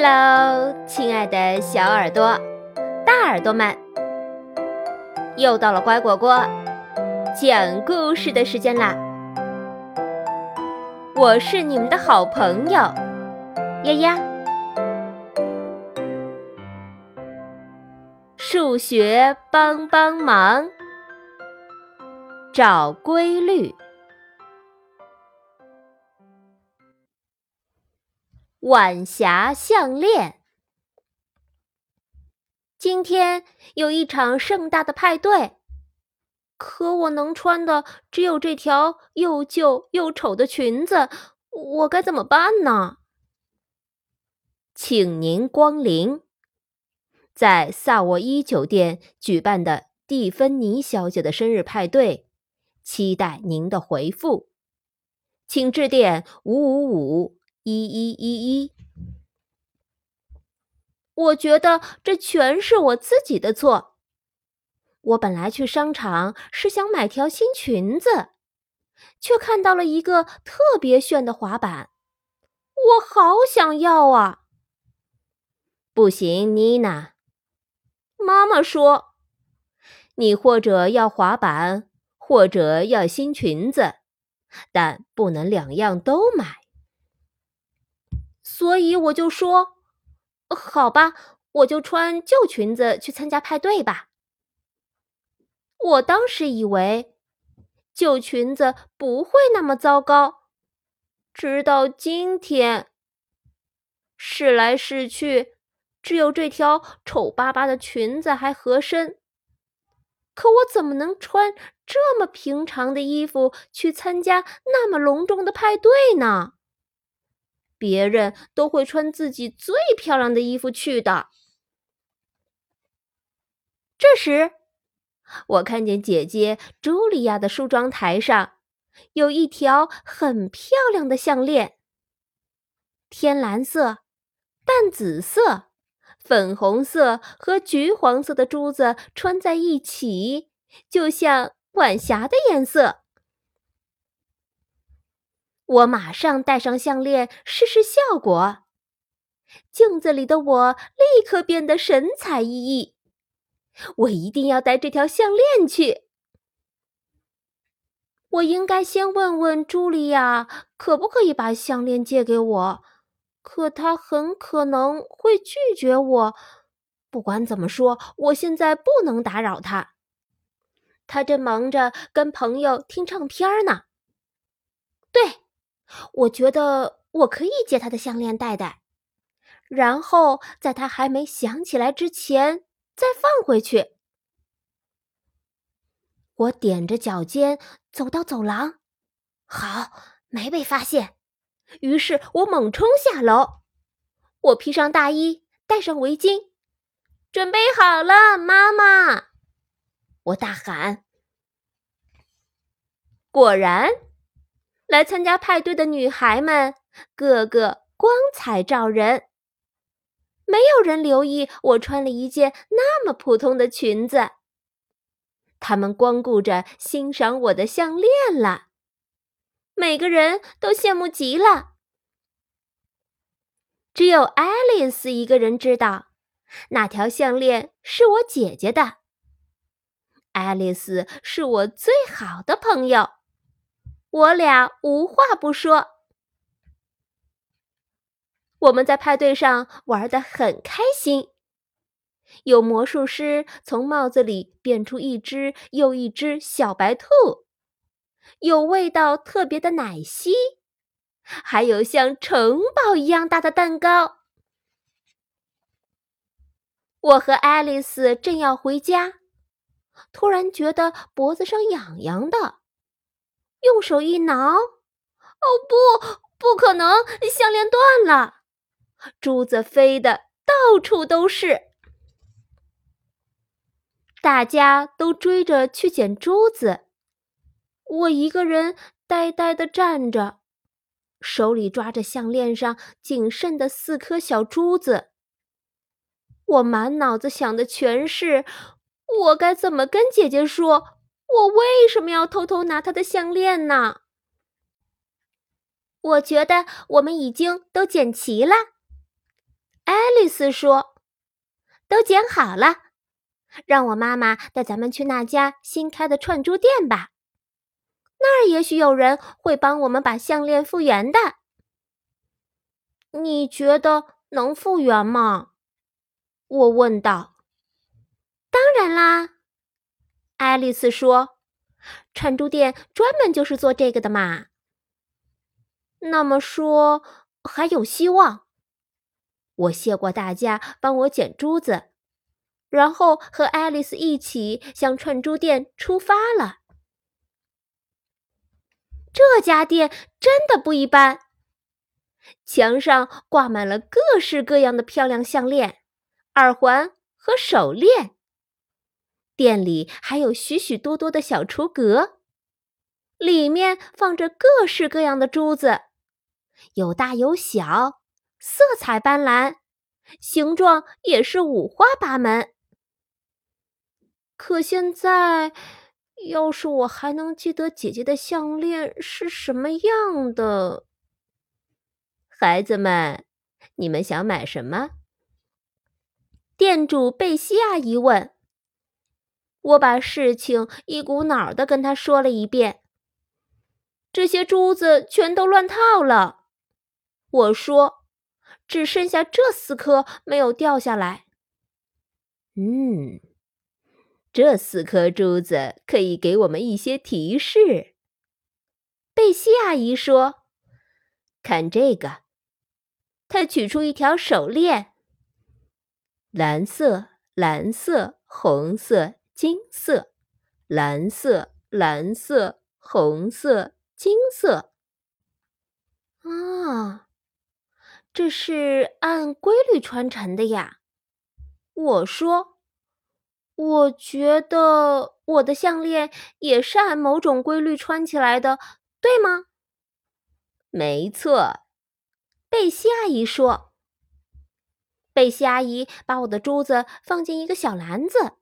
Hello，亲爱的小耳朵、大耳朵们，又到了乖果果讲故事的时间啦！我是你们的好朋友丫丫。数学帮帮忙，找规律。晚霞项链。今天有一场盛大的派对，可我能穿的只有这条又旧又丑的裙子，我该怎么办呢？请您光临，在萨沃伊酒店举办的蒂芬妮小姐的生日派对，期待您的回复，请致电五五五。一一一一，我觉得这全是我自己的错。我本来去商场是想买条新裙子，却看到了一个特别炫的滑板，我好想要啊！不行，妮娜，妈妈说，你或者要滑板，或者要新裙子，但不能两样都买。所以我就说，好吧，我就穿旧裙子去参加派对吧。我当时以为旧裙子不会那么糟糕，直到今天，试来试去，只有这条丑巴巴的裙子还合身。可我怎么能穿这么平常的衣服去参加那么隆重的派对呢？别人都会穿自己最漂亮的衣服去的。这时，我看见姐姐茱莉亚的梳妆台上有一条很漂亮的项链，天蓝色、淡紫色、粉红色和橘黄色的珠子穿在一起，就像晚霞的颜色。我马上戴上项链试试效果，镜子里的我立刻变得神采奕奕。我一定要带这条项链去。我应该先问问茱莉亚可不可以把项链借给我，可她很可能会拒绝我。不管怎么说，我现在不能打扰她，她正忙着跟朋友听唱片呢。对。我觉得我可以借他的项链戴戴，然后在他还没想起来之前再放回去。我踮着脚尖走到走廊，好，没被发现。于是我猛冲下楼，我披上大衣，戴上围巾，准备好了，妈妈！我大喊。果然。来参加派对的女孩们个个光彩照人，没有人留意我穿了一件那么普通的裙子。他们光顾着欣赏我的项链了，每个人都羡慕极了。只有爱丽丝一个人知道，那条项链是我姐姐的。爱丽丝是我最好的朋友。我俩无话不说，我们在派对上玩得很开心。有魔术师从帽子里变出一只又一只小白兔，有味道特别的奶昔，还有像城堡一样大的蛋糕。我和爱丽丝正要回家，突然觉得脖子上痒痒的。用手一挠，哦不，不可能！项链断了，珠子飞的到处都是。大家都追着去捡珠子，我一个人呆呆的站着，手里抓着项链上仅剩的四颗小珠子。我满脑子想的全是，我该怎么跟姐姐说。我为什么要偷偷拿他的项链呢？我觉得我们已经都捡齐了。爱丽丝说：“都剪好了，让我妈妈带咱们去那家新开的串珠店吧。那儿也许有人会帮我们把项链复原的。你觉得能复原吗？”我问道。“当然啦。”爱丽丝说，“串珠店专门就是做这个的嘛。”那么说，还有希望。我谢过大家帮我捡珠子，然后和爱丽丝一起向串珠店出发了。这家店真的不一般，墙上挂满了各式各样的漂亮项链、耳环和手链。店里还有许许多多的小橱格，里面放着各式各样的珠子，有大有小。色彩斑斓，形状也是五花八门。可现在，要是我还能记得姐姐的项链是什么样的，孩子们，你们想买什么？店主贝西阿姨问。我把事情一股脑的跟他说了一遍。这些珠子全都乱套了，我说。只剩下这四颗没有掉下来。嗯，这四颗珠子可以给我们一些提示。贝西阿姨说：“看这个。”她取出一条手链，蓝色、蓝色、红色、金色，蓝色、蓝色、红色、金色。啊！这是按规律穿成的呀，我说，我觉得我的项链也是按某种规律穿起来的，对吗？没错，贝西阿姨说。贝西阿姨把我的珠子放进一个小篮子，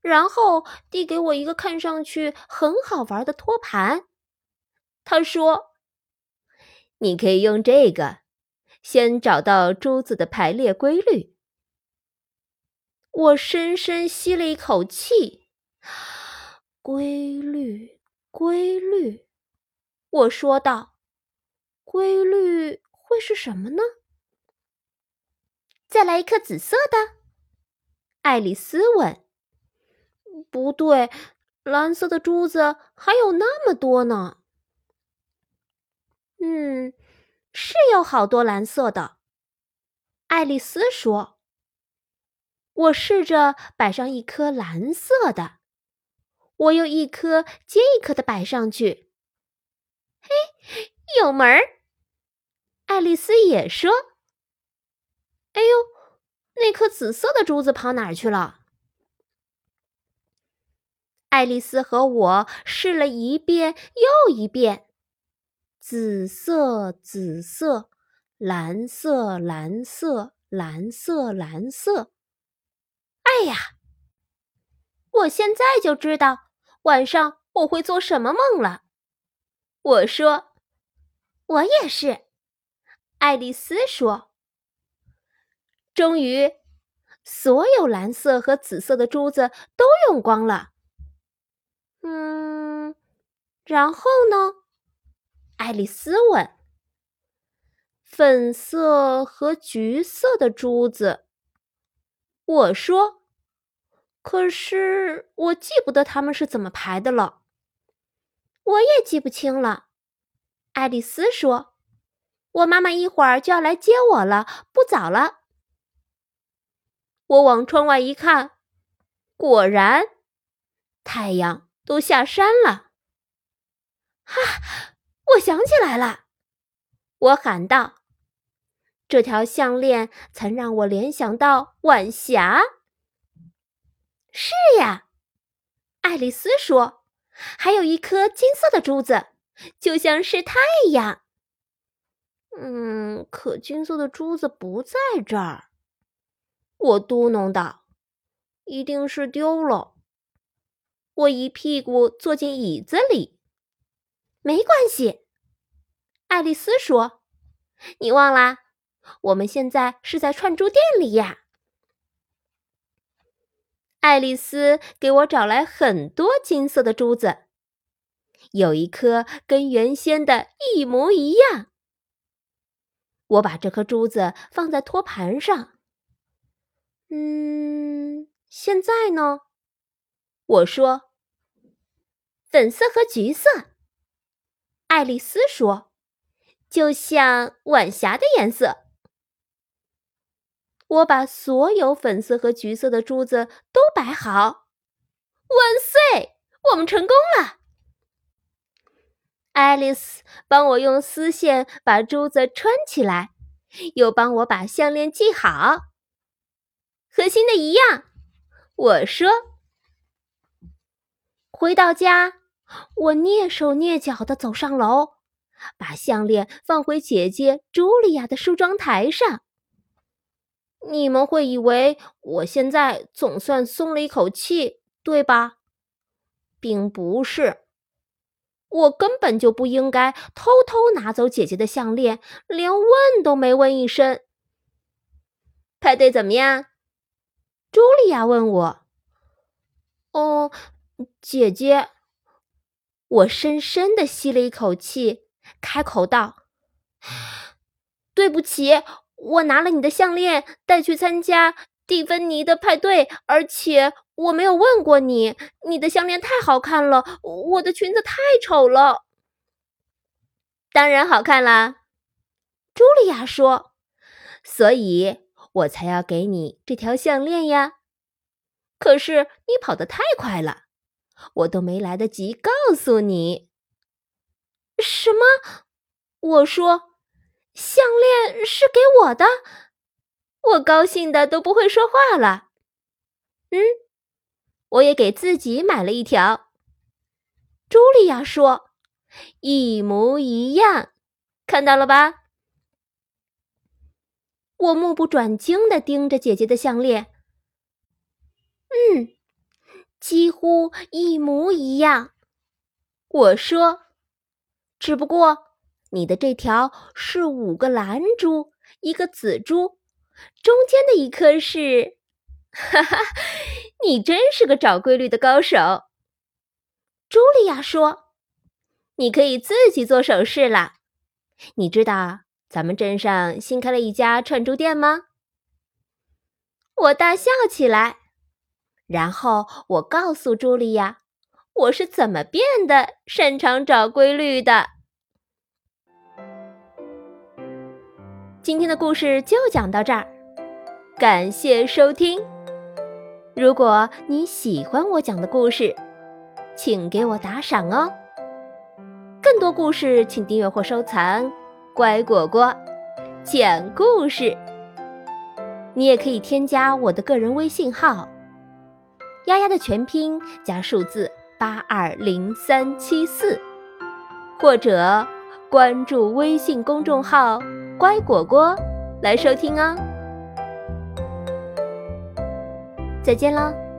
然后递给我一个看上去很好玩的托盘。他说：“你可以用这个。”先找到珠子的排列规律。我深深吸了一口气。规律，规律，我说道。规律会是什么呢？再来一颗紫色的。爱丽丝问。不对，蓝色的珠子还有那么多呢。嗯。是有好多蓝色的，爱丽丝说。我试着摆上一颗蓝色的，我又一颗接一颗的摆上去。嘿，有门儿！爱丽丝也说：“哎呦，那颗紫色的珠子跑哪儿去了？”爱丽丝和我试了一遍又一遍。紫色，紫色，蓝色，蓝色，蓝色，蓝色。哎呀，我现在就知道晚上我会做什么梦了。我说，我也是。爱丽丝说：“终于，所有蓝色和紫色的珠子都用光了。嗯，然后呢？”爱丽丝问：“粉色和橘色的珠子。”我说：“可是我记不得它们是怎么排的了。”我也记不清了。爱丽丝说：“我妈妈一会儿就要来接我了，不早了。”我往窗外一看，果然，太阳都下山了。哈！我想起来了，我喊道：“这条项链曾让我联想到晚霞。”是呀，爱丽丝说：“还有一颗金色的珠子，就像是太阳。”嗯，可金色的珠子不在这儿，我嘟哝道：“一定是丢了。”我一屁股坐进椅子里。没关系，爱丽丝说：“你忘啦？我们现在是在串珠店里呀。爱丽丝给我找来很多金色的珠子，有一颗跟原先的一模一样。我把这颗珠子放在托盘上。嗯，现在呢？我说，粉色和橘色。爱丽丝说，就像晚霞的颜色。我把所有粉色和橘色的珠子都摆好，万岁！我们成功了。爱丽丝帮我用丝线把珠子穿起来，又帮我把项链系好，和新的一样。我说。回到家，我蹑手蹑脚的走上楼，把项链放回姐姐茱莉亚的梳妆台上。你们会以为我现在总算松了一口气，对吧？并不是，我根本就不应该偷偷拿走姐姐的项链，连问都没问一声。派对怎么样？茱莉亚问我。哦，姐姐，我深深的吸了一口气，开口道：“对不起。”我拿了你的项链带去参加蒂芬尼的派对，而且我没有问过你。你的项链太好看了，我的裙子太丑了。当然好看啦，茱莉亚说。所以我才要给你这条项链呀。可是你跑得太快了，我都没来得及告诉你。什么？我说。项链是给我的，我高兴的都不会说话了。嗯，我也给自己买了一条。茱莉亚说：“一模一样，看到了吧？”我目不转睛的盯着姐姐的项链。嗯，几乎一模一样。我说：“只不过……”你的这条是五个蓝珠，一个紫珠，中间的一颗是……哈哈，你真是个找规律的高手。茱莉亚说：“你可以自己做首饰了。你知道咱们镇上新开了一家串珠店吗？”我大笑起来，然后我告诉茱莉亚，我是怎么变得擅长找规律的。今天的故事就讲到这儿，感谢收听。如果你喜欢我讲的故事，请给我打赏哦。更多故事，请订阅或收藏“乖果果讲故事”。你也可以添加我的个人微信号“丫丫”的全拼加数字八二零三七四，或者关注微信公众号。乖果果，来收听哦！再见了。